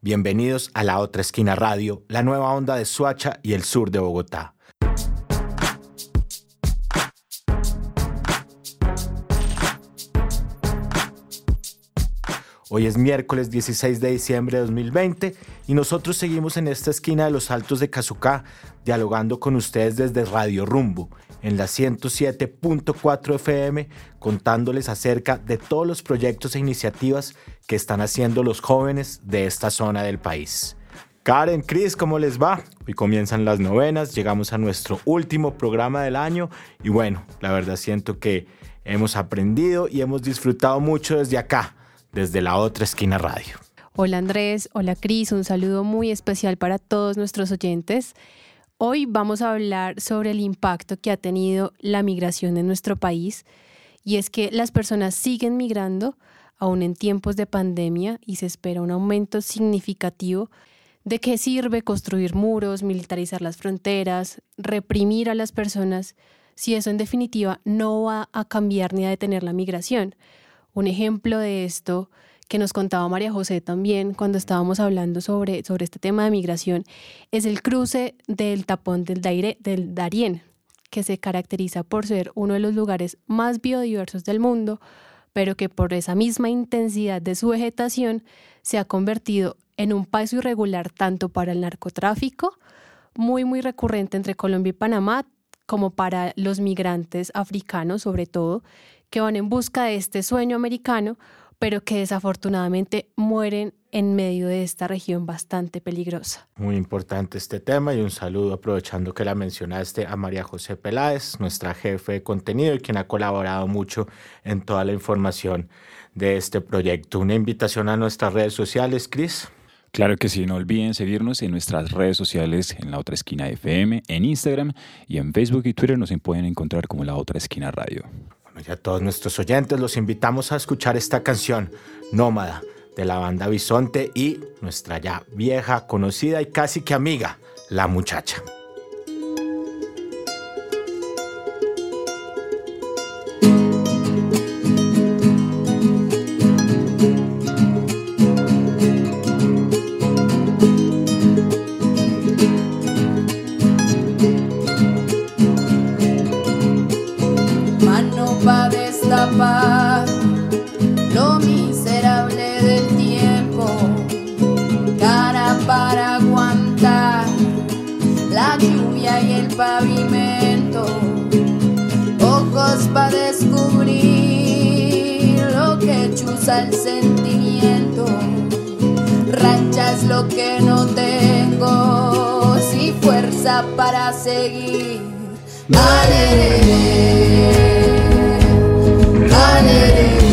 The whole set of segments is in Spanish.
Bienvenidos a La Otra Esquina Radio, la nueva onda de Suacha y el sur de Bogotá. Hoy es miércoles 16 de diciembre de 2020 y nosotros seguimos en esta esquina de los Altos de Cazucá dialogando con ustedes desde Radio Rumbo en la 107.4 FM contándoles acerca de todos los proyectos e iniciativas que están haciendo los jóvenes de esta zona del país. Karen, Chris, ¿cómo les va? Hoy comienzan las novenas, llegamos a nuestro último programa del año y bueno, la verdad siento que hemos aprendido y hemos disfrutado mucho desde acá desde la otra esquina radio. Hola Andrés, hola Cris, un saludo muy especial para todos nuestros oyentes. Hoy vamos a hablar sobre el impacto que ha tenido la migración en nuestro país y es que las personas siguen migrando aún en tiempos de pandemia y se espera un aumento significativo. ¿De qué sirve construir muros, militarizar las fronteras, reprimir a las personas si eso en definitiva no va a cambiar ni a detener la migración? Un ejemplo de esto que nos contaba María José también cuando estábamos hablando sobre, sobre este tema de migración es el cruce del tapón del, del Darién, que se caracteriza por ser uno de los lugares más biodiversos del mundo, pero que por esa misma intensidad de su vegetación se ha convertido en un paso irregular tanto para el narcotráfico, muy muy recurrente entre Colombia y Panamá, como para los migrantes africanos sobre todo, que van en busca de este sueño americano, pero que desafortunadamente mueren en medio de esta región bastante peligrosa. Muy importante este tema y un saludo aprovechando que la mencionaste a María José Peláez, nuestra jefe de contenido y quien ha colaborado mucho en toda la información de este proyecto. Una invitación a nuestras redes sociales, Cris. Claro que sí, no olviden seguirnos en nuestras redes sociales en la otra esquina FM, en Instagram y en Facebook y Twitter nos pueden encontrar como la otra esquina radio y a todos nuestros oyentes los invitamos a escuchar esta canción, Nómada, de la banda Bisonte y nuestra ya vieja, conocida y casi que amiga, La Muchacha. pavimento, ojos para descubrir lo que chuza el sentimiento, ranchas lo que no tengo, si fuerza para seguir. Vale, vale.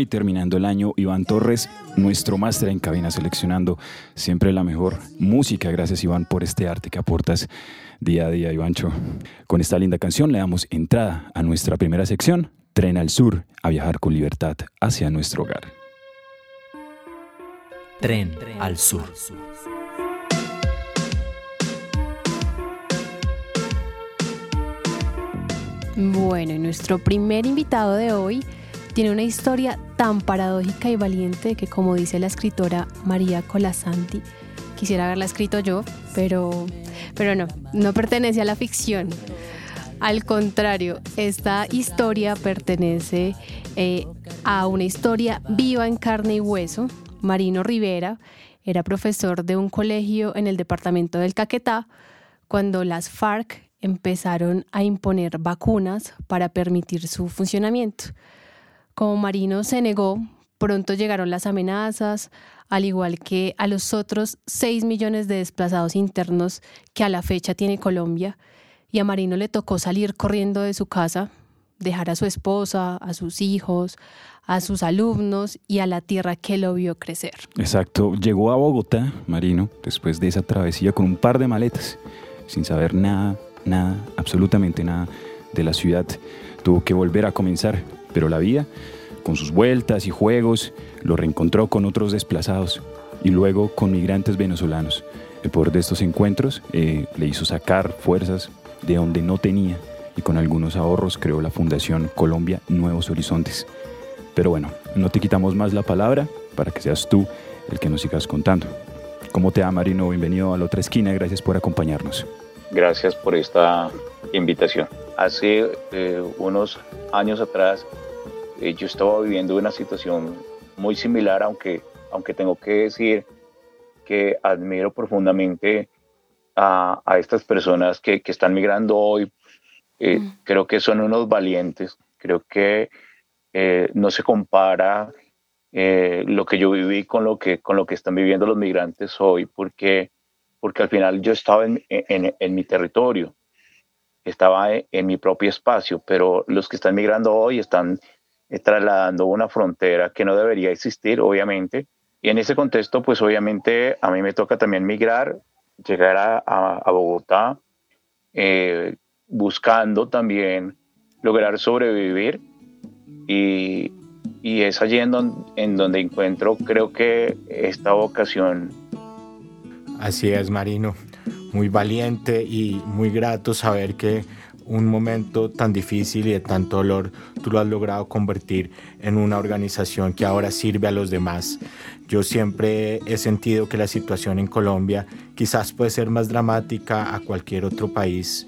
Y terminando el año, Iván Torres, nuestro máster en cabina, seleccionando siempre la mejor música. Gracias, Iván, por este arte que aportas día a día, Ivancho. Con esta linda canción le damos entrada a nuestra primera sección, Tren al Sur, a viajar con libertad hacia nuestro hogar. Tren al Sur. Bueno, nuestro primer invitado de hoy tiene una historia tan paradójica y valiente que, como dice la escritora María Colasanti, quisiera haberla escrito yo, pero, pero no, no pertenece a la ficción. Al contrario, esta historia pertenece eh, a una historia viva en carne y hueso. Marino Rivera era profesor de un colegio en el departamento del Caquetá cuando las FARC empezaron a imponer vacunas para permitir su funcionamiento. Como Marino se negó, pronto llegaron las amenazas, al igual que a los otros 6 millones de desplazados internos que a la fecha tiene Colombia, y a Marino le tocó salir corriendo de su casa, dejar a su esposa, a sus hijos, a sus alumnos y a la tierra que lo vio crecer. Exacto, llegó a Bogotá, Marino, después de esa travesía con un par de maletas, sin saber nada nada, absolutamente nada de la ciudad. Tuvo que volver a comenzar, pero la vida, con sus vueltas y juegos, lo reencontró con otros desplazados y luego con migrantes venezolanos. El poder de estos encuentros eh, le hizo sacar fuerzas de donde no tenía y con algunos ahorros creó la Fundación Colombia Nuevos Horizontes. Pero bueno, no te quitamos más la palabra para que seas tú el que nos sigas contando. ¿Cómo te va Marino? Bienvenido a la otra esquina, gracias por acompañarnos. Gracias por esta invitación. Hace eh, unos años atrás eh, yo estaba viviendo una situación muy similar, aunque, aunque tengo que decir que admiro profundamente a, a estas personas que, que, están migrando hoy. Eh, mm. Creo que son unos valientes, creo que no se compara lo que yo viví con lo que, con lo que están viviendo los migrantes hoy, porque porque al final yo estaba en, en, mi territorio, estaba en, mi propio espacio, pero los que están migrando hoy están eh, trasladando una frontera que no debería existir, obviamente. Y en ese contexto, pues obviamente a mí me toca también migrar, llegar a, a, Bogotá, eh, buscando también lograr sobrevivir. Y, y es allí en en donde encuentro, creo que esta vocación Así es, Marino. Muy valiente y muy grato saber que un momento tan difícil y de tanto dolor tú lo has logrado convertir en una organización que ahora sirve a los demás. Yo siempre he sentido que la situación en Colombia quizás puede ser más dramática a cualquier otro país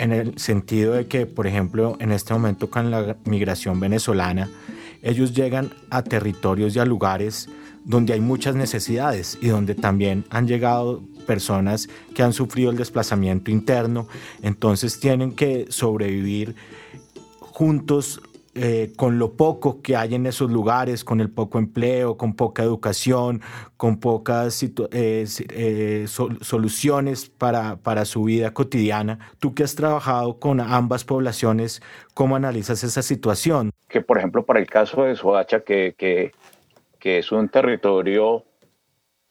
en el sentido de que, por ejemplo, en este momento con la migración venezolana, ellos llegan a territorios y a lugares donde hay muchas necesidades y donde también han llegado personas que han sufrido el desplazamiento interno, entonces tienen que sobrevivir juntos eh, con lo poco que hay en esos lugares, con el poco empleo, con poca educación, con pocas eh, eh, soluciones para, para, su vida cotidiana. Tú que has trabajado con ambas poblaciones, ¿cómo analizas esa situación? Que por ejemplo para el caso de Soacha, que, que que es un territorio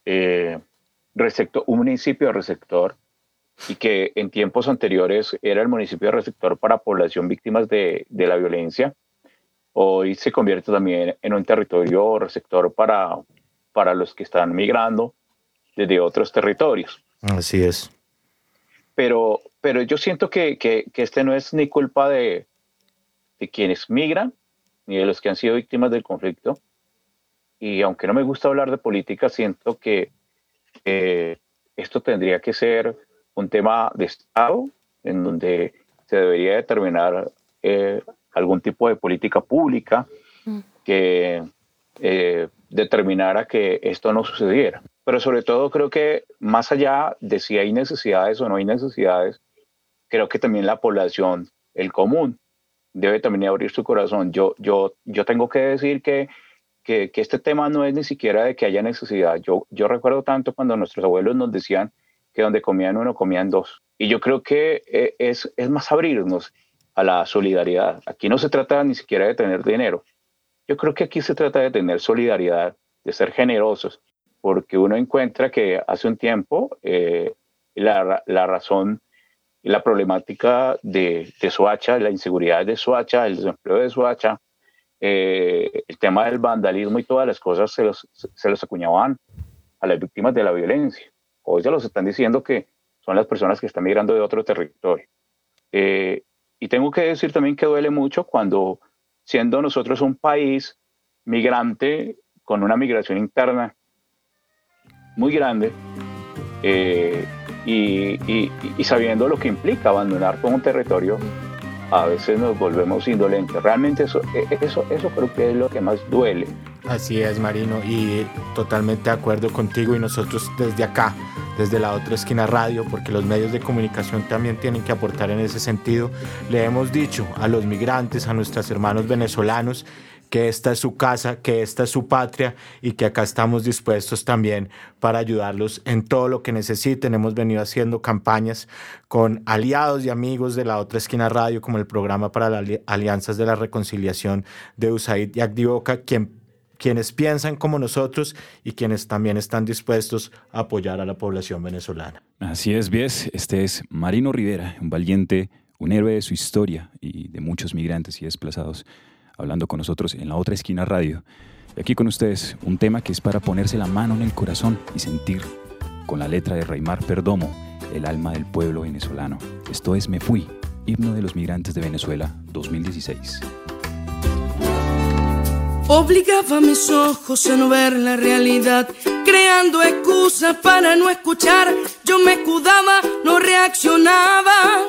eh, receptor, un municipio receptor y que en tiempos anteriores era el municipio receptor para población víctimas de, de la violencia, hoy se convierte también en un territorio receptor para, para los que están migrando desde otros territorios. Así es. Pero, pero yo siento que, que, que este no es ni culpa de, de quienes migran, ni de los que han sido víctimas del conflicto, y aunque no me gusta hablar de política, siento que esto tendría que ser un tema de Estado en donde se debería determinar eh, algún tipo de política pública mm. que eh, determinara que esto no sucediera. Pero sobre todo creo que más allá de si hay necesidades o no hay necesidades, creo que también la población, el común, debe también abrir su corazón. Yo, yo, yo tengo que decir que que, este tema no es ni siquiera de que haya necesidad. Yo, yo recuerdo tanto cuando nuestros abuelos nos decían que donde comían uno, comían dos. Y yo creo que eh, es, es más abrirnos a la solidaridad. Aquí no se trata ni siquiera de tener dinero. Yo creo que aquí se trata de tener solidaridad, de ser generosos, porque uno encuentra que hace un tiempo eh, la, la, razón la problemática de, de Soacha, la inseguridad de Soacha, el desempleo de Soacha, eh, el tema del vandalismo y todas las cosas se los, se los acuñaban a las víctimas de la violencia. Hoy se los están diciendo que son las personas que están migrando de otro territorio. Eh, y tengo que decir también que duele mucho cuando, siendo nosotros un país migrante con una migración interna muy grande, eh, y, sabiendo lo que implica abandonar todo un territorio, a veces nos volvemos indolentes. Realmente eso, e, eso, eso creo que es lo que más duele. Así es, Marino, y totalmente de acuerdo contigo y nosotros desde acá, desde la otra esquina radio, porque los medios de comunicación también tienen que aportar en ese sentido, le hemos dicho a los migrantes, a nuestros hermanos venezolanos, que esta es su casa, que esta es su patria y que acá estamos dispuestos también para ayudarlos en todo lo que necesiten. Hemos venido haciendo campañas con aliados y amigos de la otra esquina radio, como el programa para las alianzas de la reconciliación de USAID y Acdivoca, quien quienes piensan como nosotros y quienes también están dispuestos a apoyar a la población venezolana. Así es, Bies. Este es Marino Rivera, un valiente, un héroe de su historia y de muchos migrantes y desplazados hablando con nosotros en la otra esquina radio. Y aquí con ustedes un tema que es para ponerse la mano en el corazón y sentir con la letra de Raimar Perdomo, el alma del pueblo venezolano. Esto es Me Fui, himno de los migrantes de Venezuela 2016. Obligaba mis ojos a no ver la realidad, creando excusas para no escuchar. Yo me escudaba, no reaccionaba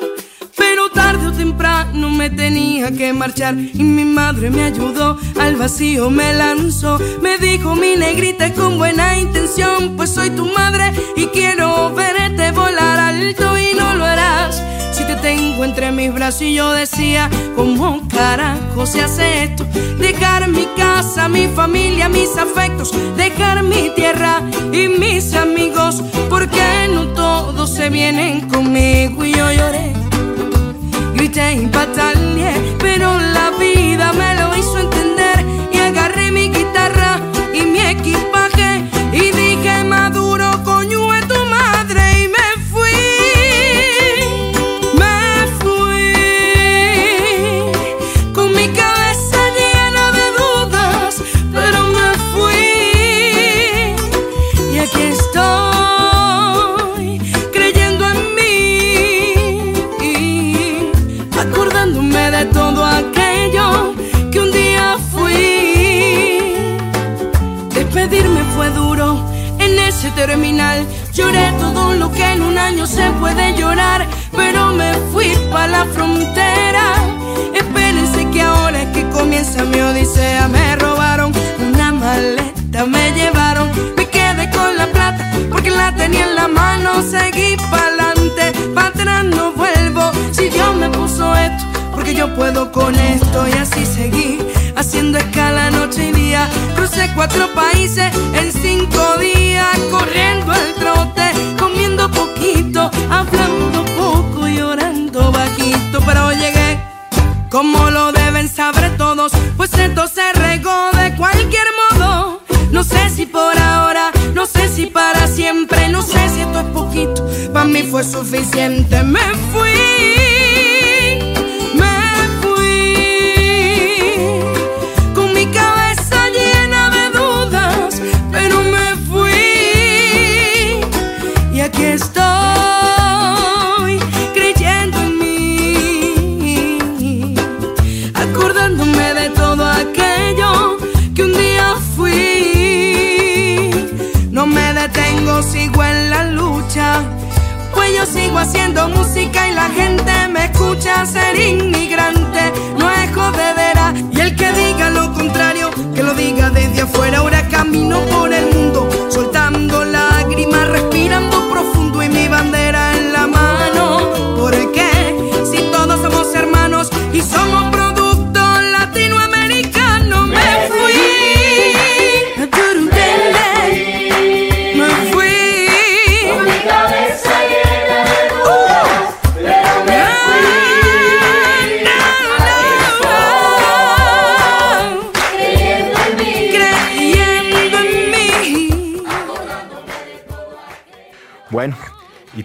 pero tarde temprano me tenía que marchar y mi madre me ayudó, al vacío me lanzó, me dijo mi negrita con buena intención, pues soy tu madre y quiero verte volar alto y no lo harás. Si te tengo entre mis brazos y yo decía, ¿cómo carajo se hace esto? Dejar mi casa, mi familia, mis afectos, dejar mi tierra y mis amigos, porque no todos se vienen conmigo y yo lloré grité y pataleé, pero la vida me lo hizo entender. Y agarré mi Lloré todo lo que en un año se puede llorar, pero me fui para la frontera. Espérense que ahora es que comienza mi odisea. Me robaron una maleta, me llevaron, me quedé con la plata porque la tenía en la mano. Seguí para adelante, para atrás no vuelvo. Si Dios me puso esto porque yo puedo con esto y así seguí haciendo escala noche. Crucé cuatro países en cinco días, corriendo el trote, comiendo poquito, hablando poco llorando bajito, pero llegué. Como lo deben saber todos, pues esto se regó de cualquier modo. No sé si por ahora, no sé si para siempre, no sé si esto es poquito, para mí fue suficiente. Me fui. Yo sigo haciendo música y la gente me escucha ser inmigrante, no es jodedera. Y el que diga lo contrario, que lo diga desde afuera. Ahora camino por el mundo, soltando lágrimas, respirando profundo y mi bandera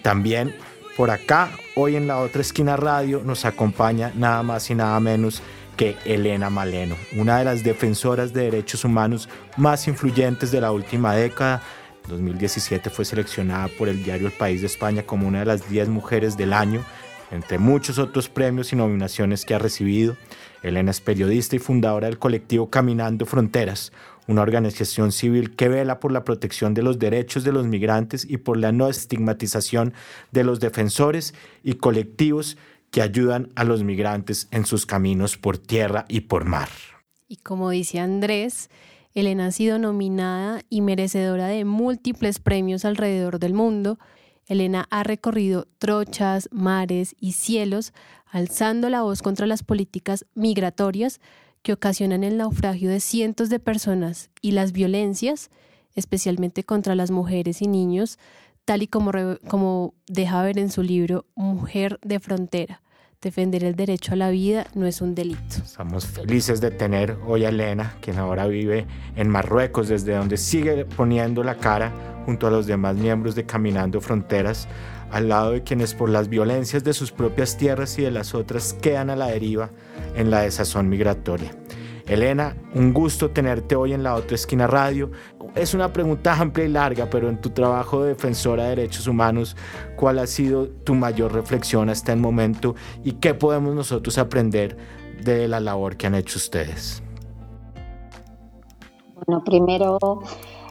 También por acá, hoy en la otra esquina radio, nos acompaña nada más y nada menos que Elena Maleno, una de las defensoras de derechos humanos más influyentes de la última década. En 2017 fue seleccionada por el diario El País de España como una de las 10 mujeres del año, entre muchos otros premios y nominaciones que ha recibido. Elena es periodista y fundadora del colectivo Caminando Fronteras, una organización civil que vela por la protección de los derechos de los migrantes y por la no estigmatización de los defensores y colectivos que ayudan a los migrantes en sus caminos por tierra y por mar. Y como dice Andrés, Elena ha sido nominada y merecedora de múltiples premios alrededor del mundo. Elena ha recorrido trochas, mares y cielos, alzando la voz contra las políticas migratorias que ocasionan el naufragio de cientos de personas y las violencias, especialmente contra las mujeres y niños, tal y como, como deja ver en su libro Mujer de Frontera. Defender el derecho a la vida no es un delito. Estamos felices de tener hoy a Elena, quien ahora vive en Marruecos, desde donde sigue poniendo la cara junto a los demás miembros de Caminando Fronteras, al lado de quienes por las violencias de sus propias tierras y de las otras quedan a la deriva en la desazón migratoria. Elena, un gusto tenerte hoy en la otra esquina radio. Es una pregunta amplia y larga, pero en tu trabajo de defensora de derechos humanos, ¿cuál ha sido tu mayor reflexión hasta el momento y qué podemos nosotros aprender de la labor que han hecho ustedes? Bueno, primero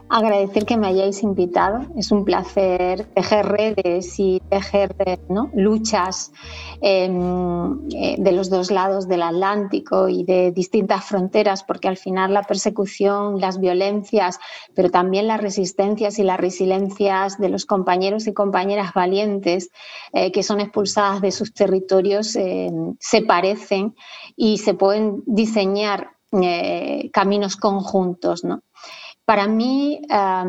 agradecer que me hayáis invitado. Es un placer tejer redes y tejer luchas em, eh, de los dos lados del Atlántico y de distintas fronteras, porque al final la persecución, las violencias, pero también las resistencias y las resiliencias de los compañeros y compañeras valientes eh, que son expulsadas de sus territorios em, se parecen y se pueden diseñar eh, caminos conjuntos. ¿no? Para mí, la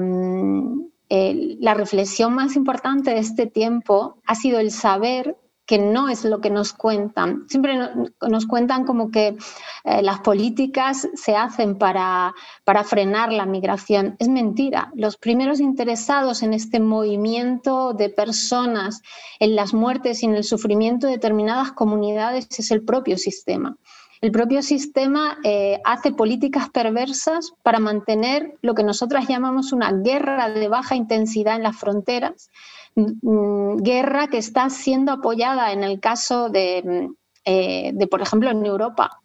reflexión más importante de este tiempo ha sido el saber que no es lo que nos cuentan. Siempre nos cuentan como que eh, las políticas se hacen para, para frenar la migración. Es mentira. Los primeros interesados en este movimiento de personas, en las muertes y en el sufrimiento de determinadas comunidades es el propio sistema. El propio sistema eh, hace políticas perversas para mantener lo que nosotras llamamos una guerra de baja intensidad en las fronteras, mm, mm, guerra que está siendo apoyada en el caso de, mm, eh, de por ejemplo, en Europa,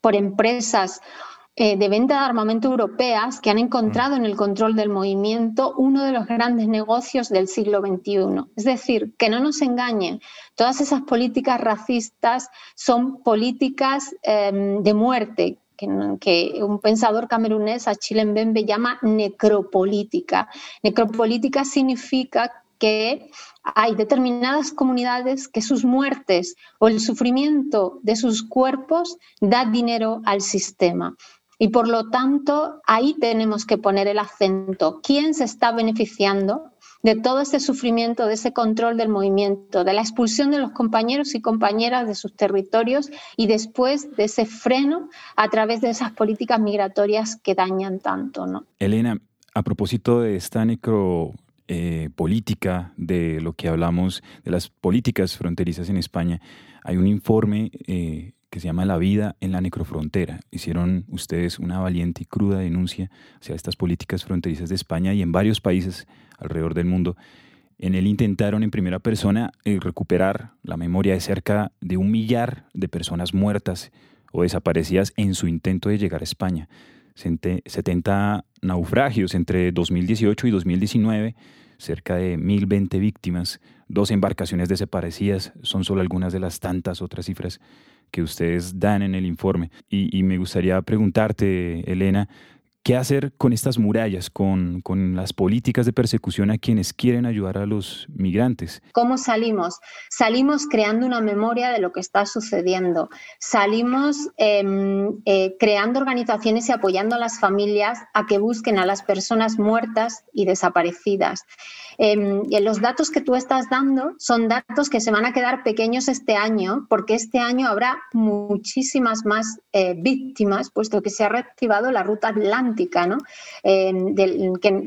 por empresas eh, de venta de armamento europeas que han encontrado en el control del movimiento uno de los grandes negocios del siglo XXI. Es decir, que no nos engañen, todas esas políticas racistas son políticas em, de muerte, que, un pensador camerunés, Achille Mbembe, llama necropolítica. Necropolítica significa que hay determinadas comunidades que sus muertes o el sufrimiento de sus cuerpos da dinero al sistema. Y por lo tanto, ahí tenemos que poner el acento. ¿Quién se está beneficiando de todo ese sufrimiento, de ese control del movimiento, de la expulsión de los compañeros y compañeras de sus territorios y después de ese freno a través de esas políticas migratorias que dañan tanto? ¿no? Elena, a propósito de esta necropolítica, eh, de lo que hablamos, de las políticas fronterizas en España, hay un informe eh, que se llama La vida en la necrofrontera. Hicieron ustedes una valiente y cruda denuncia hacia estas políticas fronterizas de España y en varios países alrededor del mundo. En él intentaron en primera persona eh, recuperar la memoria de cerca de un millar de personas muertas o desaparecidas en su intento de llegar a España. 70 naufragios entre 2018 y 2019, cerca de 1.020 víctimas, dos embarcaciones desaparecidas, son solo algunas de las tantas otras cifras que ustedes dan en el informe. Y, me gustaría preguntarte, Elena, ¿Qué hacer con estas murallas, con, las políticas de persecución a quienes quieren ayudar a los migrantes? ¿Cómo salimos? Salimos creando una memoria de lo que está sucediendo. Salimos em, eh, creando organizaciones y apoyando a las familias a que busquen a las personas muertas y desaparecidas. Em, los datos que tú estás dando son datos que se van a quedar pequeños este año, porque este año habrá muchísimas más eh, víctimas, puesto que se ha reactivado la ruta atlántica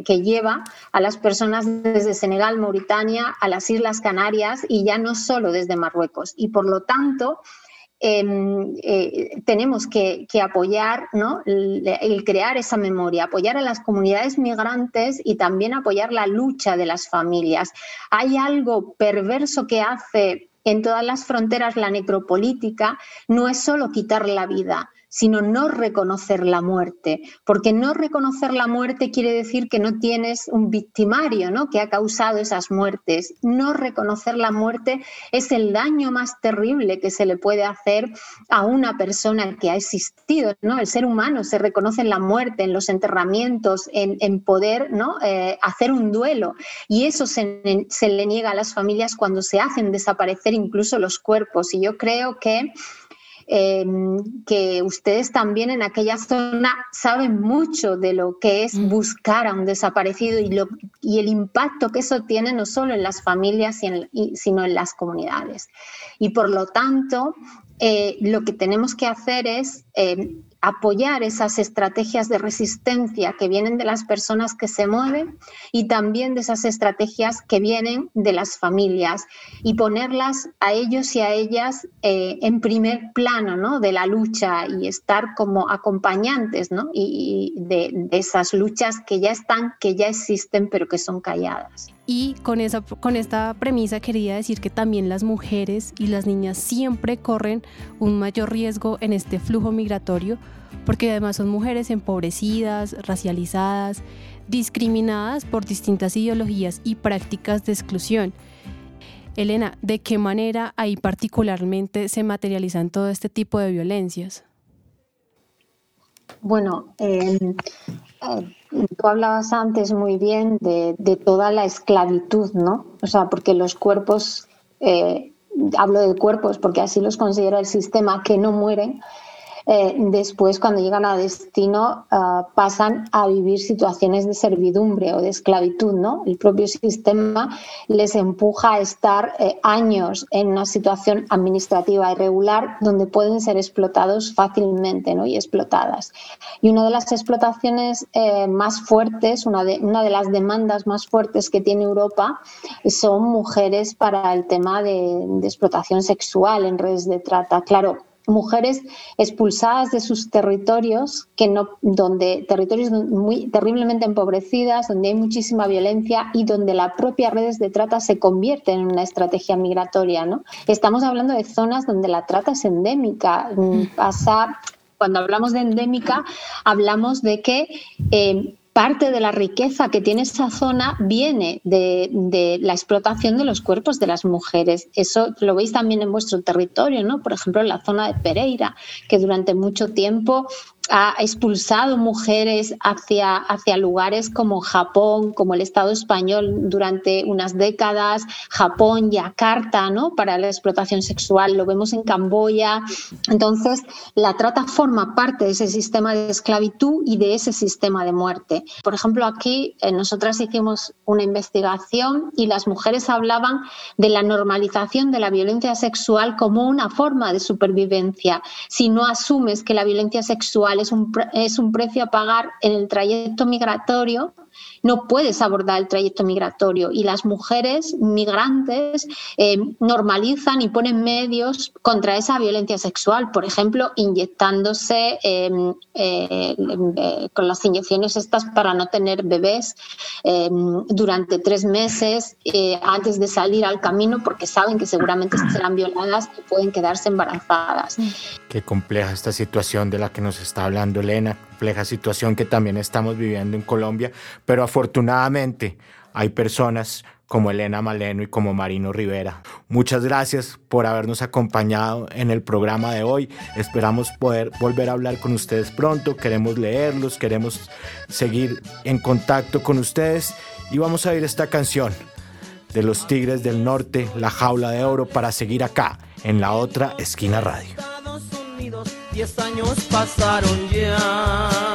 que, lleva a las personas desde Senegal, Mauritania, a las Islas Canarias y ya no solo desde Marruecos. Y por lo tanto, Em, eh, tenemos que, apoyar el, crear esa memoria, apoyar a las comunidades migrantes y también apoyar la lucha de las familias. Hay algo perverso que hace en todas las fronteras la necropolítica, no es solo quitar la vida, sino no reconocer la muerte, porque no reconocer la muerte quiere decir que no tienes un victimario ¿no? que ha causado esas muertes. No reconocer la muerte es el daño más terrible que se le puede hacer a una persona que ha existido. ¿no? El ser humano se reconoce en la muerte, en los enterramientos, en, poder ¿no? Eh, hacer un duelo. Y eso se, se le niega a las familias cuando se hacen desaparecer incluso los cuerpos. Y yo creo que Em, que ustedes también en aquella zona saben mucho de lo que es mm. buscar a un desaparecido y, lo, y el impacto que eso tiene no solo en las familias, sino en las comunidades. Y por lo tanto, eh, lo que tenemos que hacer es em, apoyar esas estrategias de resistencia que vienen de las personas que se mueven y también de esas estrategias que vienen de las familias y ponerlas a ellos y a ellas eh, en primer plano ¿no? de la lucha y estar como acompañantes ¿no? y, de, de esas luchas que ya están, que ya existen, pero que son calladas. Y con, esa, con esta premisa quería decir que también las mujeres y las niñas siempre corren un mayor riesgo en este flujo migratorio, porque además son mujeres empobrecidas, racializadas, discriminadas por distintas ideologías y prácticas de exclusión. Elena, ¿de qué manera ahí particularmente se materializan todo este tipo de violencias? Bueno, eh, Tú hablabas antes muy bien de, toda la esclavitud, ¿no? O sea, porque los cuerpos, eh, hablo de cuerpos porque así los considera el sistema, que no mueren, eh, después cuando llegan a destino ah, pasan a vivir situaciones de servidumbre o de esclavitud, ¿no? El propio sistema les empuja a estar eh, años en una situación administrativa irregular donde pueden ser explotados fácilmente, ¿no? Y explotadas. Y una de las explotaciones eh, más fuertes, una de, las demandas más fuertes que tiene Europa son mujeres para el tema de, de explotación sexual en redes de trata. Claro, mujeres expulsadas de sus territorios, que no, donde territorios muy terriblemente empobrecidas, donde hay muchísima violencia y donde la propia redes de trata se convierte en una estrategia migratoria. ¿no? Estamos hablando de zonas donde la trata es endémica. Mm, pasa cuando hablamos de endémica, hablamos de que eh, parte de la riqueza que tiene esa zona viene de, la explotación de los cuerpos de las mujeres. Eso lo veis también en vuestro territorio, ¿no? Por ejemplo, en la zona de Pereira, que durante mucho tiempo ha expulsado mujeres hacia, hacia lugares como Japón, como el Estado español durante unas décadas, Japón, Yakarta, ¿no? Para la explotación sexual, lo vemos en Camboya. Entonces, la trata forma parte de ese sistema de esclavitud y de ese sistema de muerte. Por ejemplo, aquí eh, nosotras hicimos una investigación y las mujeres hablaban de la normalización de la violencia sexual como una forma de supervivencia. Si no asumes que la violencia sexual es un, es un precio a pagar en el trayecto migratorio no puedes abordar el trayecto migratorio y las mujeres migrantes eh, normalizan y ponen medios contra esa violencia sexual, por ejemplo, inyectándose em, eh, eh, con las inyecciones estas para no tener bebés em, durante tres meses antes de salir al camino porque saben que seguramente serán violadas y pueden quedarse embarazadas. Qué compleja esta situación de la que nos está hablando Elena, compleja situación que también estamos viviendo en Colombia, pero afortunadamente hay personas como Elena Maleno y como Marino Rivera. Muchas gracias por habernos acompañado en el programa de hoy. Esperamos poder volver a hablar con ustedes pronto. Queremos leerlos, queremos seguir en contacto con ustedes y vamos a oír esta canción de los Tigres del Norte, La Jaula de Oro, para seguir acá en la otra esquina radio. Diez años pasaron ya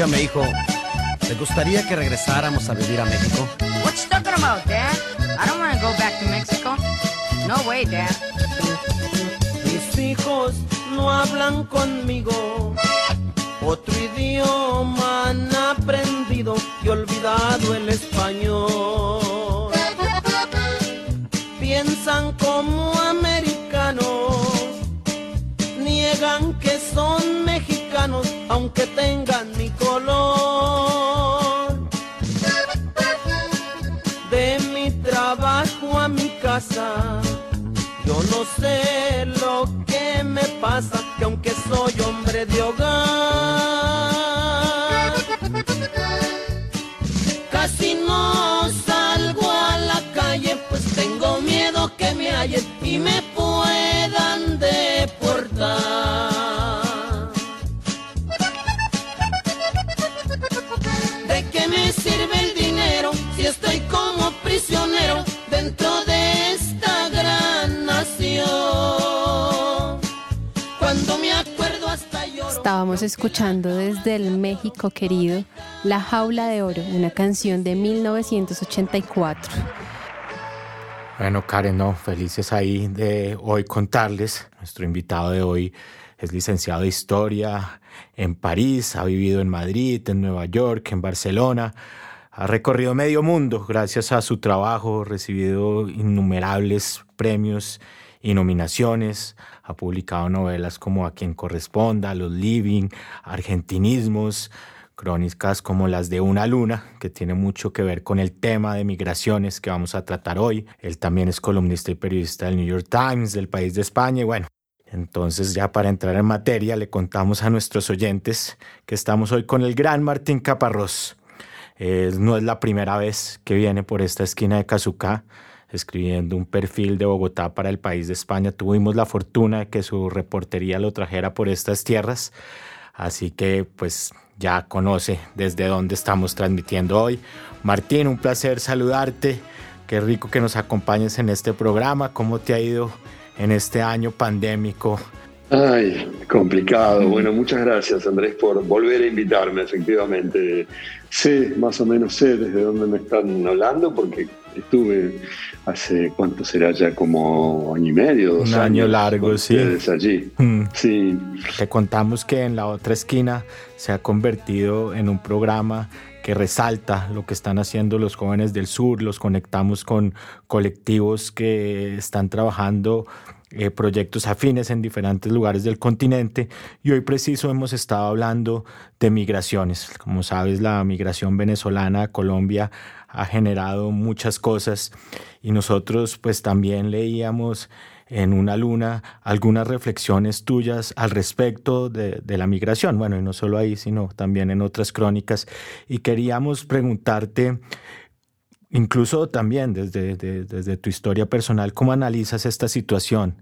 Escúchame, hijo. ¿Te gustaría que regresáramos a vivir a México? What you talking about, Dad? I don't want to go back to Mexico. No way, Dad. Mis hijos no hablan conmigo. Otro idioma han aprendido y olvidado el español. Piensan como yo no sé lo que me pasa, que aunque soy hombre de hogar, lloro. Estábamos escuchando desde el México querido La Jaula de Oro, una canción de 1984. Bueno, Karen, no, felices ahí de hoy contarles. Nuestro invitado de hoy es licenciado de Historia en París, ha vivido en Madrid, en Nueva York, en Barcelona. Ha recorrido medio mundo gracias a su trabajo, recibido innumerables premios y nominaciones. Ha publicado novelas como A quien corresponda, Los Living, Argentinismos, crónicas como las de Una Luna, que tiene mucho que ver con el tema de migraciones que vamos a tratar hoy. Él también es columnista y periodista del New York Times, del país de España, y bueno. Entonces ya para entrar en materia le contamos a nuestros oyentes que estamos hoy con el gran Martín Caparrós. Eh, no es la primera vez que viene por esta esquina de Cazucá escribiendo un perfil de Bogotá para el país de España. Tuvimos la fortuna de que su reportería lo trajera por estas tierras, así que pues ya conoce desde dónde estamos transmitiendo hoy. Martín, un placer saludarte. Qué rico que nos acompañes en este programa. ¿Cómo te ha ido en este año pandémico? Ay, complicado. Bueno, muchas gracias Andrés por volver a invitarme, efectivamente. Sé, más o menos sé desde dónde me están hablando porque estuve hace, ¿cuánto será ya? Como año y medio, dos Un año años largo, con sí. allí. Mm. Sí, Te contamos que en la otra esquina se ha convertido en un programa que resalta lo que están haciendo los jóvenes del sur, los conectamos con colectivos que están trabajando eh, proyectos afines en diferentes lugares del continente y hoy preciso hemos estado hablando de migraciones. Como sabes, la migración venezolana a Colombia ha generado muchas cosas y nosotros pues también leíamos en una luna algunas reflexiones tuyas al respecto de, de, la migración. Bueno, y no solo ahí, sino también en otras crónicas. Y queríamos preguntarte, incluso también desde, de, desde tu historia personal, ¿cómo analizas esta situación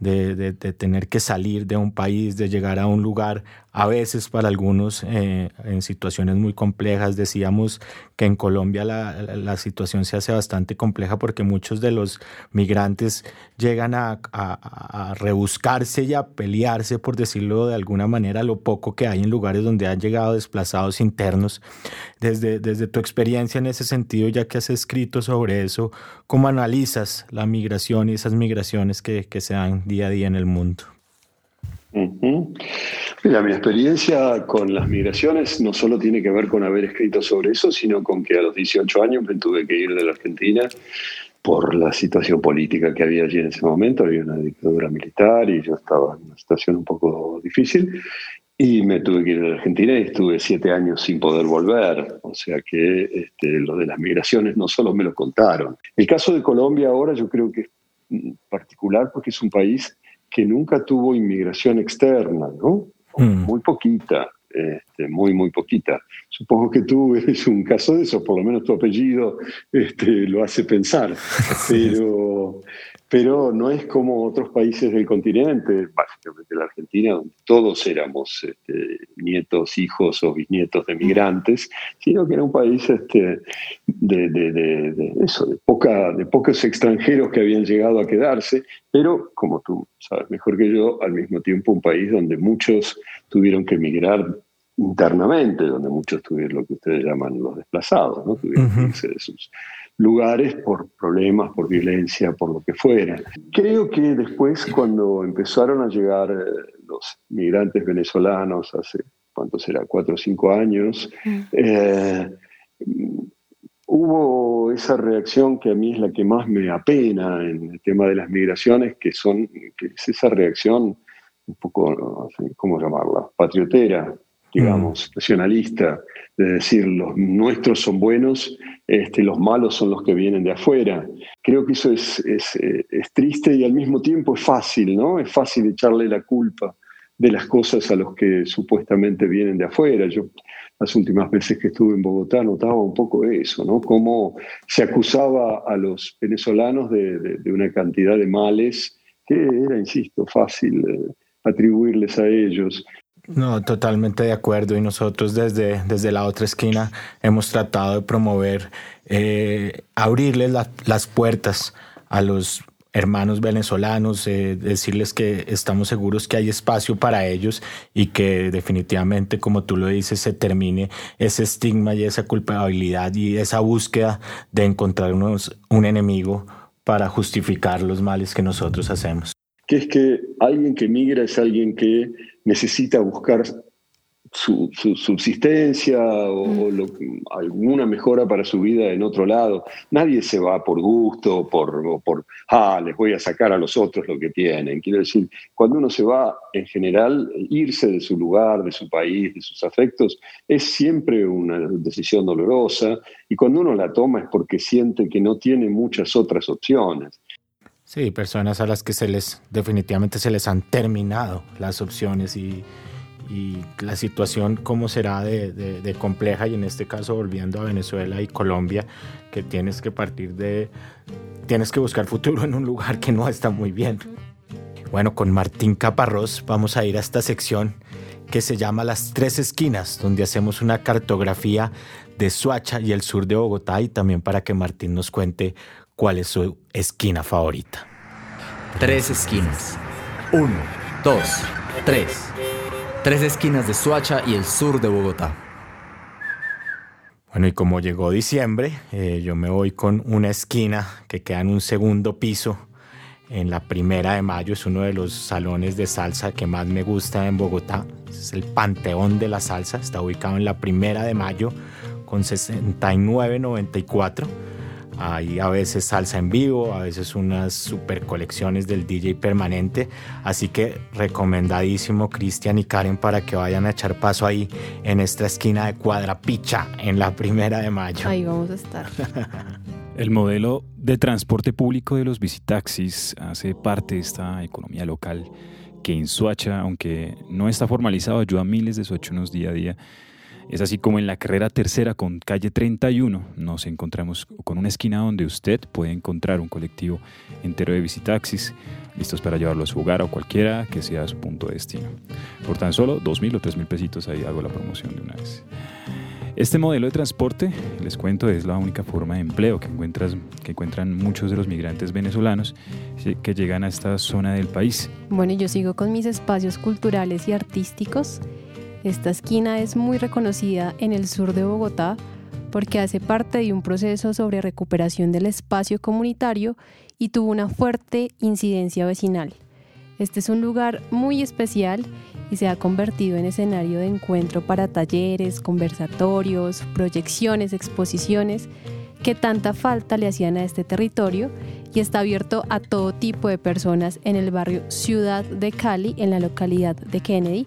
de, de, de, tener que salir de un país, de llegar a un lugar, a veces para algunos eh, en situaciones muy complejas. Decíamos que en Colombia la, la, situación se hace bastante compleja porque muchos de los migrantes llegan a, a, a, rebuscarse y a pelearse, por decirlo de alguna manera, lo poco que hay en lugares donde han llegado desplazados internos. Desde, desde tu experiencia en ese sentido, ya que has escrito sobre eso, ¿cómo analizas la migración y esas migraciones que, que se dan día a día en el mundo? Mira, mi experiencia con las migraciones no solo tiene que ver con haber escrito sobre eso, sino con que a los 18 años me tuve que ir de la Argentina por la situación política que había allí en ese momento. Había una dictadura militar y yo estaba en una situación un poco difícil. Y me tuve que ir de la Argentina y estuve siete años sin poder volver. O sea que este, lo de las migraciones no solo me lo contaron. El caso de Colombia ahora yo creo que particular porque es un país que nunca tuvo inmigración externa, ¿no? Mm. Muy poquita, este, muy, muy poquita. Supongo que tú eres un caso de eso, por lo menos tu apellido este, lo hace pensar, pero, pero no es como otros países del continente, básicamente la Argentina, donde todos éramos este, nietos, hijos o bisnietos de migrantes, sino que era un país este, de, de, eso, de, poca, de pocos extranjeros que habían llegado a quedarse, pero como tú sabes mejor que yo, al mismo tiempo un país donde muchos tuvieron que emigrar internamente, donde muchos tuvieron lo que ustedes llaman los desplazados, ¿no? tuvieron que irse de sus lugares por problemas, por violencia, por lo que fuera. Creo que después, cuando empezaron a llegar eh, los migrantes venezolanos hace, ¿cuánto será? Cuatro o cinco años, eh, hubo esa reacción que a mí es la que más me apena en el tema de las migraciones, que, son, que es esa reacción un poco, ¿cómo llamarla? Patriotera, digamos, nacionalista, de decir los nuestros son buenos, este, los malos son los que vienen de afuera. Creo que eso es, eh, es, triste y al mismo tiempo es fácil, ¿no? Es fácil echarle la culpa de las cosas a los que supuestamente vienen de afuera. Yo las últimas veces que estuve en Bogotá notaba un poco eso, ¿no? Cómo se acusaba a los venezolanos de, una cantidad de males que era, insisto, fácil eh, atribuirles a ellos. No, totalmente de acuerdo. Y nosotros desde, desde la otra esquina hemos tratado de promover, eh, abrirles las puertas a los hermanos venezolanos, eh, decirles que estamos seguros que hay espacio para ellos y que definitivamente, como tú lo dices, se termine ese estigma y esa culpabilidad y esa búsqueda de encontrarnos un enemigo para justificar los males que nosotros hacemos. Que es que alguien que migra es alguien que necesita buscar su, subsistencia o, alguna mejora para su vida en otro lado. Nadie se va por gusto por, o por, ah, les voy a sacar a los otros lo que tienen. Quiero decir, cuando uno se va, en general, irse de su lugar, de su país, de sus afectos, es siempre una decisión dolorosa y cuando uno la toma es porque siente que no tiene muchas otras opciones. Sí, personas a las que se les definitivamente se les han terminado las opciones y, la situación cómo será de, compleja y en este caso volviendo a Venezuela y Colombia que tienes que partir de tienes que buscar futuro en un lugar que no está muy bien. Bueno, con Martín Caparrós vamos a ir a esta sección que se llama Las Tres Esquinas, donde hacemos una cartografía de Suacha y el sur de Bogotá y también para que Martín nos cuente cuál es su esquina favorita. Tres esquinas. Uno, dos, tres. Tres esquinas de Suacha y el sur de Bogotá. Bueno, y como llegó diciembre, eh, yo me voy con una esquina que queda en un segundo piso. En la primera de mayo es uno de los salones de salsa que más me gusta en Bogotá. Es el Panteón de la Salsa. Está ubicado en la primera de mayo con 6994 hay a veces salsa en vivo, a veces unas super colecciones del DJ permanente. Así que recomendadísimo Cristian y Karen para que vayan a echar paso ahí en esta esquina de Cuadrapicha en la primera de mayo. Ahí vamos a estar. El modelo de transporte público de los visitaxis hace parte de esta economía local que en Suacha, aunque no está formalizado, ayuda a miles de suachunos día a día es así como en la carrera tercera con calle 31 nos encontramos con una esquina donde usted puede encontrar un colectivo entero de visitaxis listos para llevarlo a su hogar o cualquiera que sea su punto de destino. Por tan solo dos mil o tres mil pesitos ahí hago la promoción de una vez. Este modelo de transporte, les cuento, es la única forma de empleo que, encuentras, que encuentran muchos de los migrantes venezolanos que llegan a esta zona del país. Bueno, yo sigo con mis espacios culturales y artísticos esta esquina es muy reconocida en el sur de Bogotá porque hace parte de un proceso sobre recuperación del espacio comunitario y tuvo una fuerte incidencia vecinal. Este es un lugar muy especial y se ha convertido en escenario de encuentro para talleres, conversatorios, proyecciones, exposiciones que tanta falta le hacían a este territorio y está abierto a todo tipo de personas en el barrio Ciudad de Cali, en la localidad de Kennedy,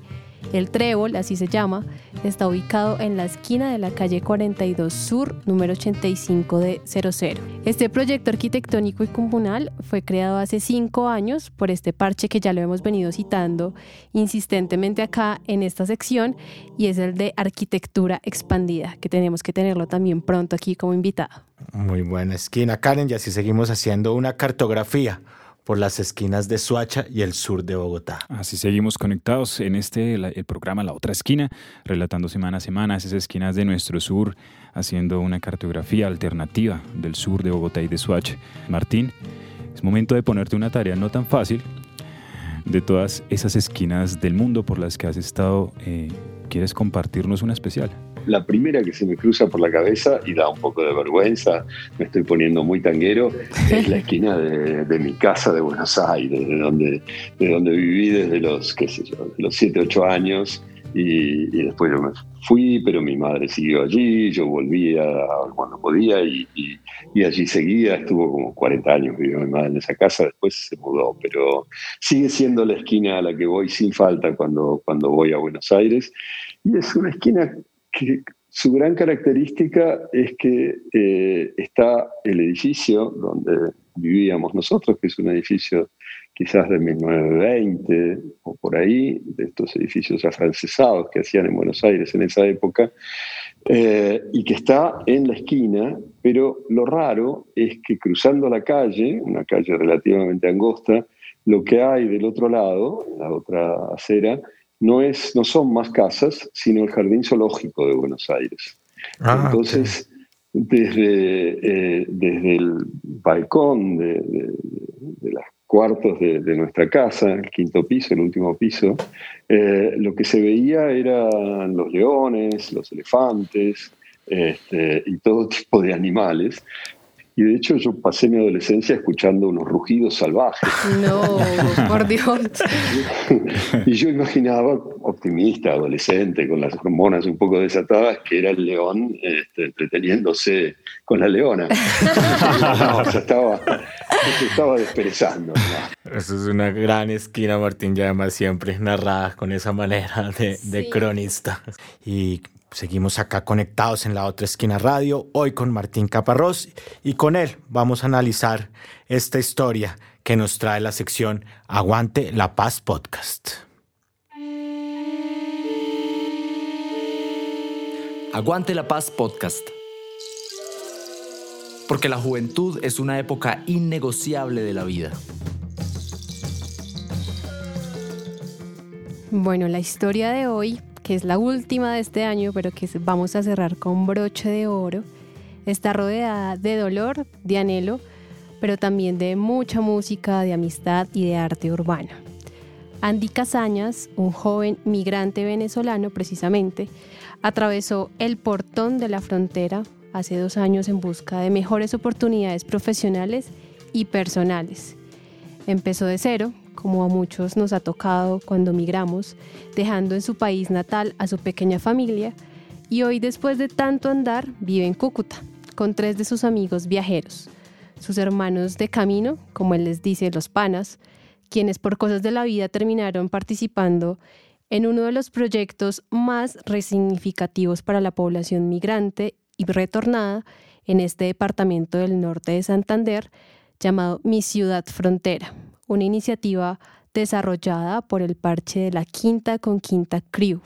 El Trébol, así se llama, está ubicado en la esquina de la calle 42 Sur, número 85 de 00. Este proyecto arquitectónico y comunal fue creado hace cinco años por este parche que ya lo hemos venido citando insistentemente acá en esta sección y es el de arquitectura expandida, que tenemos que tenerlo también pronto aquí como invitado. Muy buena esquina, Karen, y así seguimos haciendo una cartografía por las esquinas de Suacha y el sur de Bogotá. Así seguimos conectados en este el programa La Otra Esquina, relatando semana a semana esas esquinas de nuestro sur, haciendo una cartografía alternativa del sur de Bogotá y de Suacha. Martín, es momento de ponerte una tarea no tan fácil de todas esas esquinas del mundo por las que has estado. Eh, ¿Quieres compartirnos una especial? La primera que se me cruza por la cabeza y da un poco de vergüenza, me estoy poniendo muy tanguero, es la esquina de, mi casa de Buenos Aires, de donde, de donde viví desde los, qué sé yo, los 7, 8 años y, después yo me fui, pero mi madre siguió allí, yo volvía cuando podía y, y, allí seguía, estuvo como 40 años vivió mi madre en esa casa, después se mudó, pero sigue siendo la esquina a la que voy sin falta cuando, cuando voy a Buenos Aires y es una esquina que su gran característica es que eh, está el edificio donde vivíamos nosotros, que es un edificio quizás de 1920 o por ahí, de estos edificios afrancesados que hacían en Buenos Aires en esa época, eh, y que está en la esquina, pero lo raro es que cruzando la calle, una calle relativamente angosta, lo que hay del otro lado, la otra acera, no, es, no son más casas, sino el Jardín Zoológico de Buenos Aires. Ah, Entonces, desde, eh, desde el balcón de, de, los cuartos de, nuestra casa, el quinto piso, el último piso, eh, lo que se veía eran los leones, los elefantes este, y todo tipo de animales, y de hecho yo pasé mi adolescencia escuchando unos rugidos salvajes. No, por Dios. y yo imaginaba, optimista, adolescente, con las hormonas un poco desatadas, que era el león este, entreteniéndose con la leona. no, se estaba, estaba desperezando. Eso es una gran esquina, Martín, además siempre narrada con esa manera de, de cronista. Y Seguimos acá conectados en la otra esquina radio, hoy con Martín Caparrós y con él vamos a analizar esta historia que nos trae la sección Aguante la Paz Podcast. Aguante la Paz Podcast. Porque la juventud es una época innegociable de la vida. Bueno, la historia de hoy que es la última de este año, pero que vamos a cerrar con broche de oro, está rodeada de dolor, de anhelo, pero también de mucha música, de amistad y de arte urbano. Andy Casañas, un joven migrante venezolano precisamente, atravesó el portón de la frontera hace dos años en busca de mejores oportunidades profesionales y personales. Empezó de cero, como a muchos nos ha tocado cuando migramos, dejando en su país natal a su pequeña familia, y hoy después de tanto andar vive en Cúcuta, con tres de sus amigos viajeros, sus hermanos de camino, como él les dice, los panas, quienes por cosas de la vida terminaron participando en uno de los proyectos más resignificativos para la población migrante y retornada en este departamento del norte de Santander, llamado Mi Ciudad Frontera, una iniciativa desarrollada por el parche de la Quinta con Quinta Crew.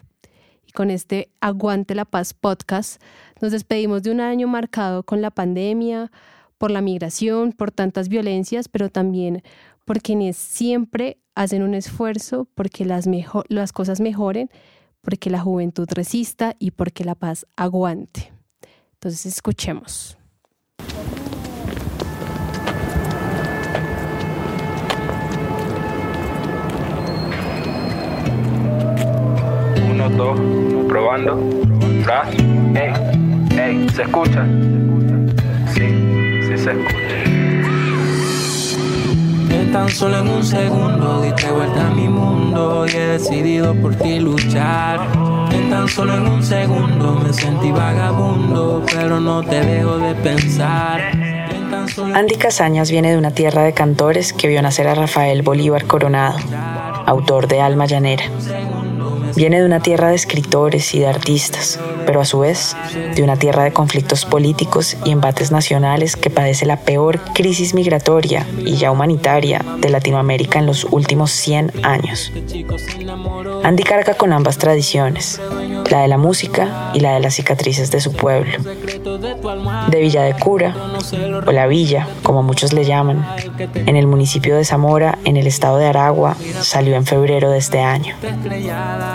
Y con este Aguante la Paz podcast nos despedimos de un año marcado con la pandemia, por la migración, por tantas violencias, pero también por quienes siempre hacen un esfuerzo porque las, las cosas mejoren, porque la juventud resista y porque la paz aguante. Entonces escuchemos. Dos, probando. Tras, ey, ey, ¿se escucha? Sí, sí se escucha. En tan solo en un segundo diste vuelta a mi mundo y he decidido por ti luchar. En tan solo en un segundo me sentí vagabundo, pero no te dejo de pensar. Andy Casañas viene de una tierra de cantores que vio nacer a Rafael Bolívar Coronado, autor de Alma Llanera. Viene de una tierra de escritores y de artistas, pero a su vez de una tierra de conflictos políticos y embates nacionales que padece la peor crisis migratoria y ya humanitaria de Latinoamérica en los últimos 100 años. Andy carga con ambas tradiciones, la de la música y la de las cicatrices de su pueblo. De Villa de Cura, o la Villa, como muchos le llaman, en el municipio de Zamora, en el estado de Aragua, salió en febrero de este año.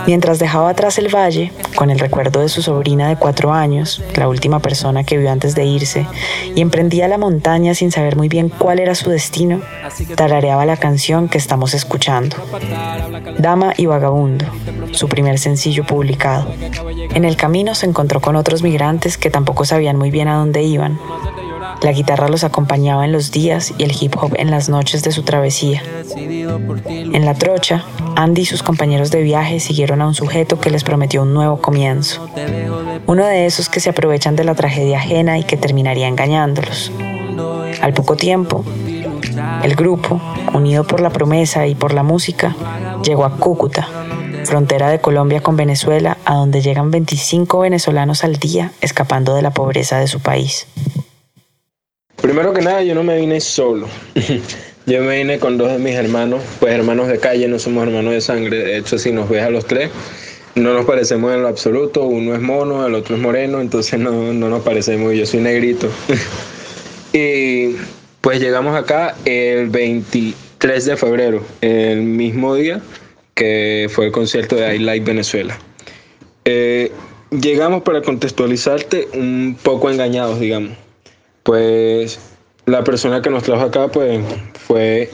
Mientras dejaba atrás el valle, con el recuerdo de su sobrina de cuatro años, la última persona que vio antes de irse, y emprendía la montaña sin saber muy bien cuál era su destino, tarareaba la canción que estamos escuchando, Dama y Vagabundo, su primer sencillo publicado. En el camino se encontró con otros migrantes que tampoco sabían muy bien a dónde iban. La guitarra los acompañaba en los días y el hip hop en las noches de su travesía. En la trocha, Andy y sus compañeros de viaje siguieron a un sujeto que les prometió un nuevo comienzo. Uno de esos que se aprovechan de la tragedia ajena y que terminaría engañándolos. Al poco tiempo, el grupo, unido por la promesa y por la música, llegó a Cúcuta, frontera de Colombia con Venezuela, a donde llegan 25 venezolanos al día escapando de la pobreza de su país. Primero que nada, yo no me vine solo. yo me vine con dos de mis hermanos, pues hermanos de calle, no somos hermanos de sangre. De hecho, si nos ves a los tres, no nos parecemos en lo absoluto. Uno es mono, el otro es moreno, entonces no, no nos parecemos. Yo soy negrito. y pues llegamos acá el 23 de febrero, el mismo día que fue el concierto de I Like Venezuela. Eh, llegamos para contextualizarte un poco engañados, digamos. Pues la persona que nos trajo acá, pues fue,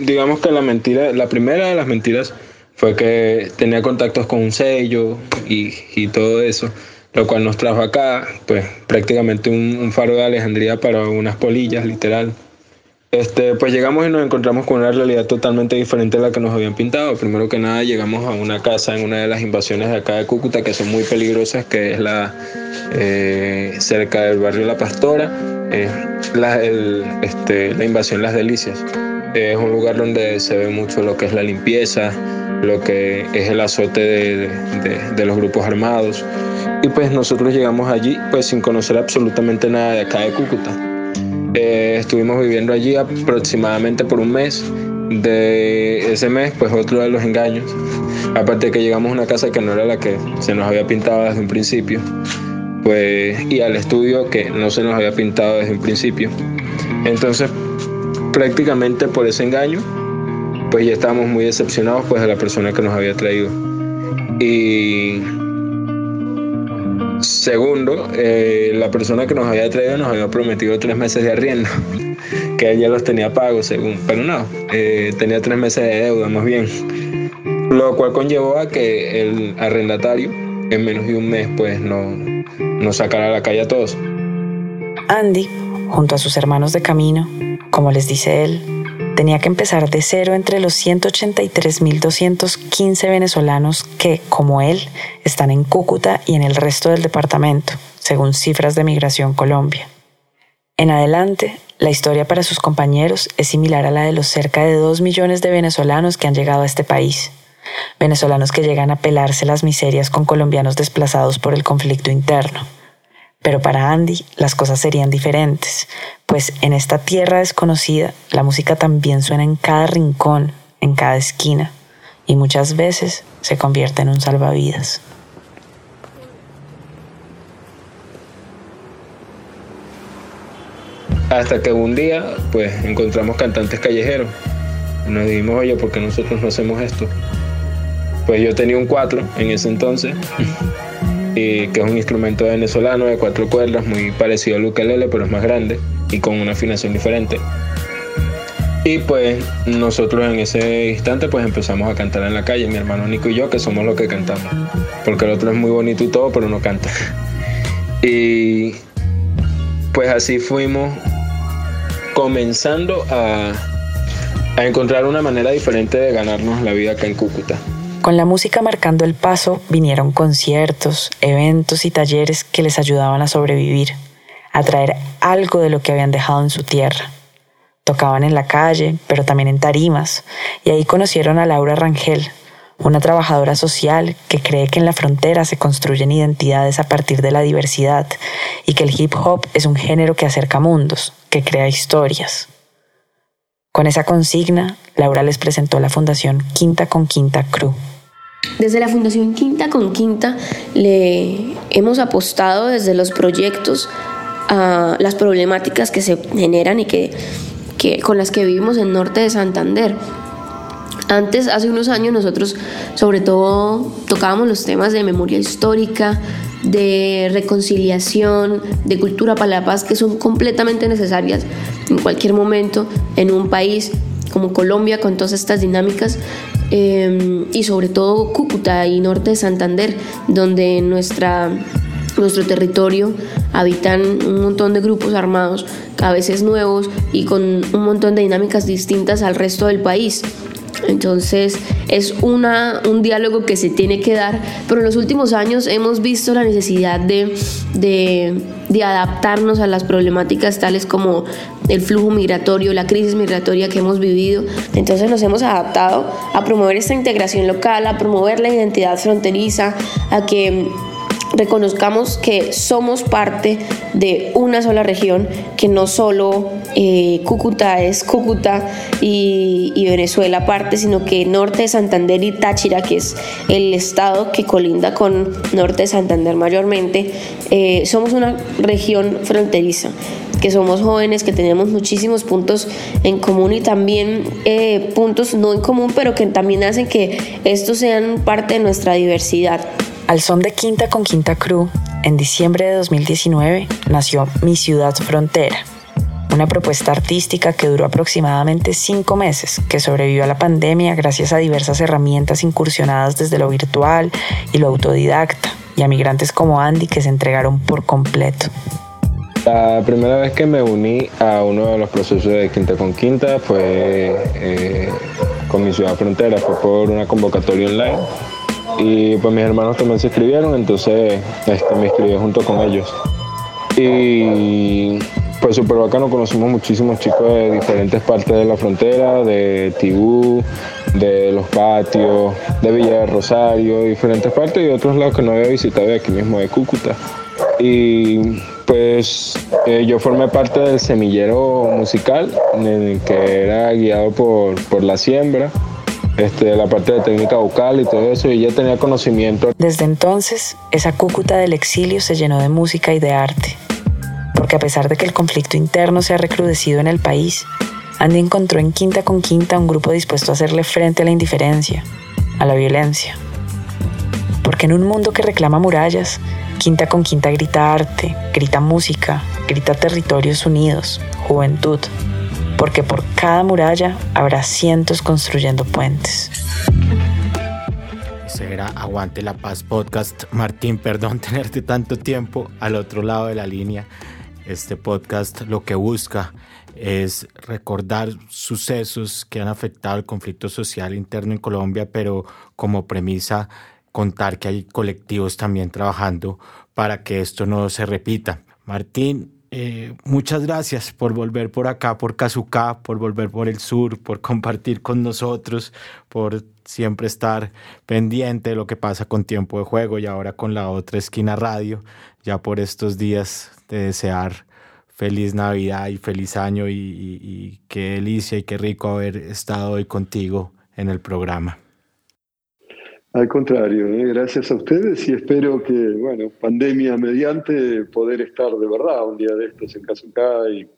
digamos que la mentira, la primera de las mentiras fue que tenía contactos con un sello y, y todo eso, lo cual nos trajo acá, pues prácticamente un, un faro de Alejandría para unas polillas, literal. Este, pues llegamos y nos encontramos con una realidad totalmente diferente a la que nos habían pintado. Primero que nada llegamos a una casa en una de las invasiones de acá de Cúcuta que son muy peligrosas, que es la eh, cerca del barrio La Pastora, la, este, la invasión Las Delicias. Es un lugar donde se ve mucho lo que es la limpieza, lo que es el azote de, de, los grupos armados. Y pues nosotros llegamos allí pues sin conocer absolutamente nada de acá de Cúcuta. Eh, estuvimos viviendo allí aproximadamente por un mes. De ese mes, pues otro de los engaños. Aparte de que llegamos a una casa que no era la que se nos había pintado desde un principio. Pues, y al estudio que no se nos había pintado desde un principio. Entonces, prácticamente por ese engaño, pues ya estábamos muy decepcionados pues de la persona que nos había traído. Y Segundo, eh, la persona que nos había traído nos había prometido tres meses de arriendo, que ella los tenía pagos, según, pero no, eh, tenía tres meses de deuda más bien, lo cual conllevó a que el arrendatario en menos de un mes pues no, nos sacara a la calle a todos. Andy, junto a sus hermanos de camino, como les dice él, tenía que empezar de cero entre los 183.215 venezolanos que, como él, están en Cúcuta y en el resto del departamento, según cifras de Migración Colombia. En adelante, la historia para sus compañeros es similar a la de los cerca de 2 millones de venezolanos que han llegado a este país, venezolanos que llegan a pelarse las miserias con colombianos desplazados por el conflicto interno pero para Andy las cosas serían diferentes, pues en esta tierra desconocida la música también suena en cada rincón, en cada esquina, y muchas veces se convierte en un salvavidas. Hasta que un día, pues, encontramos cantantes callejeros. Y nos dijimos, oye, ¿por qué nosotros no hacemos esto? Pues yo tenía un cuatro en ese entonces. que es un instrumento venezolano de cuatro cuerdas, muy parecido al ukelele, pero es más grande y con una afinación diferente. Y pues nosotros en ese instante pues empezamos a cantar en la calle, mi hermano Nico y yo, que somos los que cantamos, porque el otro es muy bonito y todo, pero no canta. Y pues así fuimos comenzando a, a encontrar una manera diferente de ganarnos la vida acá en Cúcuta. Con la música marcando el paso vinieron conciertos, eventos y talleres que les ayudaban a sobrevivir, a traer algo de lo que habían dejado en su tierra. Tocaban en la calle, pero también en tarimas, y ahí conocieron a Laura Rangel, una trabajadora social que cree que en la frontera se construyen identidades a partir de la diversidad y que el hip hop es un género que acerca mundos, que crea historias. Con esa consigna, Laura les presentó la Fundación Quinta con Quinta Crew. Desde la Fundación Quinta con Quinta le hemos apostado desde los proyectos a las problemáticas que se generan y que, que con las que vivimos en norte de Santander. Antes, hace unos años, nosotros sobre todo tocábamos los temas de memoria histórica, de reconciliación, de cultura para la paz, que son completamente necesarias en cualquier momento en un país como Colombia con todas estas dinámicas em, y sobre todo Cúcuta y norte de Santander, donde nuestra, nuestro territorio habitan un montón de grupos armados, a veces nuevos y con un montón de dinámicas distintas al resto del país. Entonces es una, un diálogo que se tiene que dar, pero en los últimos años hemos visto la necesidad de, de, de adaptarnos a las problemáticas tales como el flujo migratorio, la crisis migratoria que hemos vivido. Entonces nos hemos adaptado a promover esta integración local, a promover la identidad fronteriza, a que reconozcamos que somos parte de una sola región, que no solo eh, Cúcuta es Cúcuta y, Venezuela parte, sino que Norte de Santander y Táchira, que es el estado que colinda con Norte de Santander mayormente, eh, somos una región fronteriza que somos jóvenes, que tenemos muchísimos puntos en común y también eh, puntos no en común, pero que también hacen que estos sean parte de nuestra diversidad. Al son de Quinta con Quinta Crew, en diciembre de 2019 nació Mi Ciudad Frontera, una propuesta artística que duró aproximadamente cinco meses, que sobrevivió a la pandemia gracias a diversas herramientas incursionadas desde lo virtual y lo autodidacta, y a migrantes como Andy que se entregaron por completo. La primera vez que me uní a uno de los procesos de Quinta con Quinta fue eh, con mi ciudad frontera, fue por una convocatoria online y pues mis hermanos también se inscribieron, entonces este, me inscribí junto con ellos. Y pues súper bacano, conocimos muchísimos chicos de diferentes partes de la frontera, de Tibú, de Los Patios, de Villa de Rosario, diferentes partes y otros lados que no había visitado de aquí mismo de Cúcuta. Y pues eh, yo formé parte del semillero musical, en el que era guiado por, por la siembra este, la parte de técnica vocal y todo eso, y ya tenía conocimiento. Desde entonces, esa Cúcuta del exilio se llenó de música y de arte, porque a pesar de que el conflicto interno se ha recrudecido en el país, Andy encontró en Quinta con Quinta un grupo dispuesto a hacerle frente a la indiferencia, a la violencia. Porque en un mundo que reclama murallas, Quinta con Quinta grita arte, grita música, grita territorios unidos, juventud, porque por cada muralla habrá cientos construyendo puentes. Ese era Aguante la Paz Podcast. Martín, perdón tenerte tanto tiempo al otro lado de la línea. Este podcast lo que busca es recordar sucesos que han afectado el conflicto social interno en Colombia, pero como premisa contar que hay colectivos también trabajando para que esto no se repita. Martín, eh, muchas gracias por volver por acá, por Cazucá, por volver por el sur, por compartir con nosotros, por siempre estar pendiente de lo que pasa con tiempo de juego y ahora con la otra esquina radio, ya por estos días de desear feliz Navidad y feliz año y, y qué delicia y qué rico haber estado hoy contigo en el programa. Al contrario, ¿eh? gracias a ustedes y espero que, bueno, pandemia mediante, poder estar de verdad un día de estos en Cazucá y,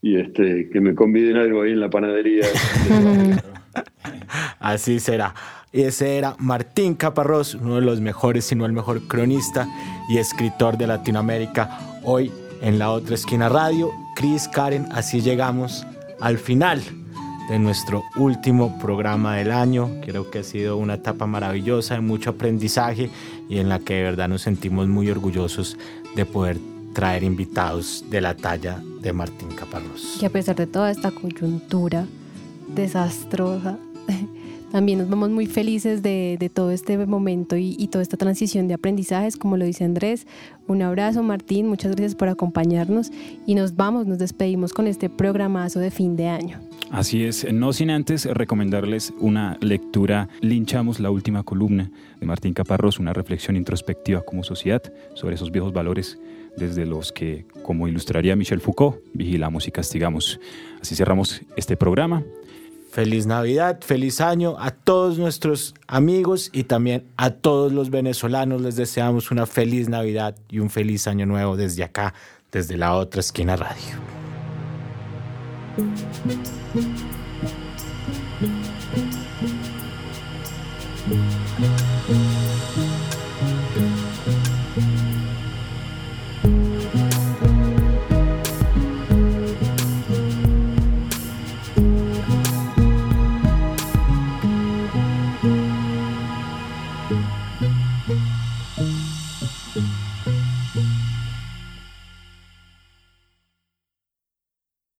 y este, que me conviden algo ahí en la panadería. Así será. Ese era Martín Caparrós, uno de los mejores, si no el mejor cronista y escritor de Latinoamérica. Hoy en la otra esquina radio, Cris Karen, así llegamos al final de nuestro último programa del año. Creo que ha sido una etapa maravillosa de mucho aprendizaje y en la que de verdad nos sentimos muy orgullosos de poder traer invitados de la talla de Martín Caparrós. Que a pesar de toda esta coyuntura desastrosa, también nos vamos muy felices de, todo este momento y, y, toda esta transición de aprendizajes, como lo dice Andrés. Un abrazo, Martín, muchas gracias por acompañarnos y nos vamos, nos despedimos con este programazo de fin de año. Así es, no sin antes recomendarles una lectura, linchamos la última columna de Martín Caparrós, una reflexión introspectiva como sociedad sobre esos viejos valores desde los que, como ilustraría Michel Foucault, vigilamos y castigamos. Así cerramos este programa. Feliz Navidad, feliz año a todos nuestros amigos y también a todos los venezolanos. Les deseamos una feliz Navidad y un feliz año nuevo desde acá, desde la otra esquina radio. thank you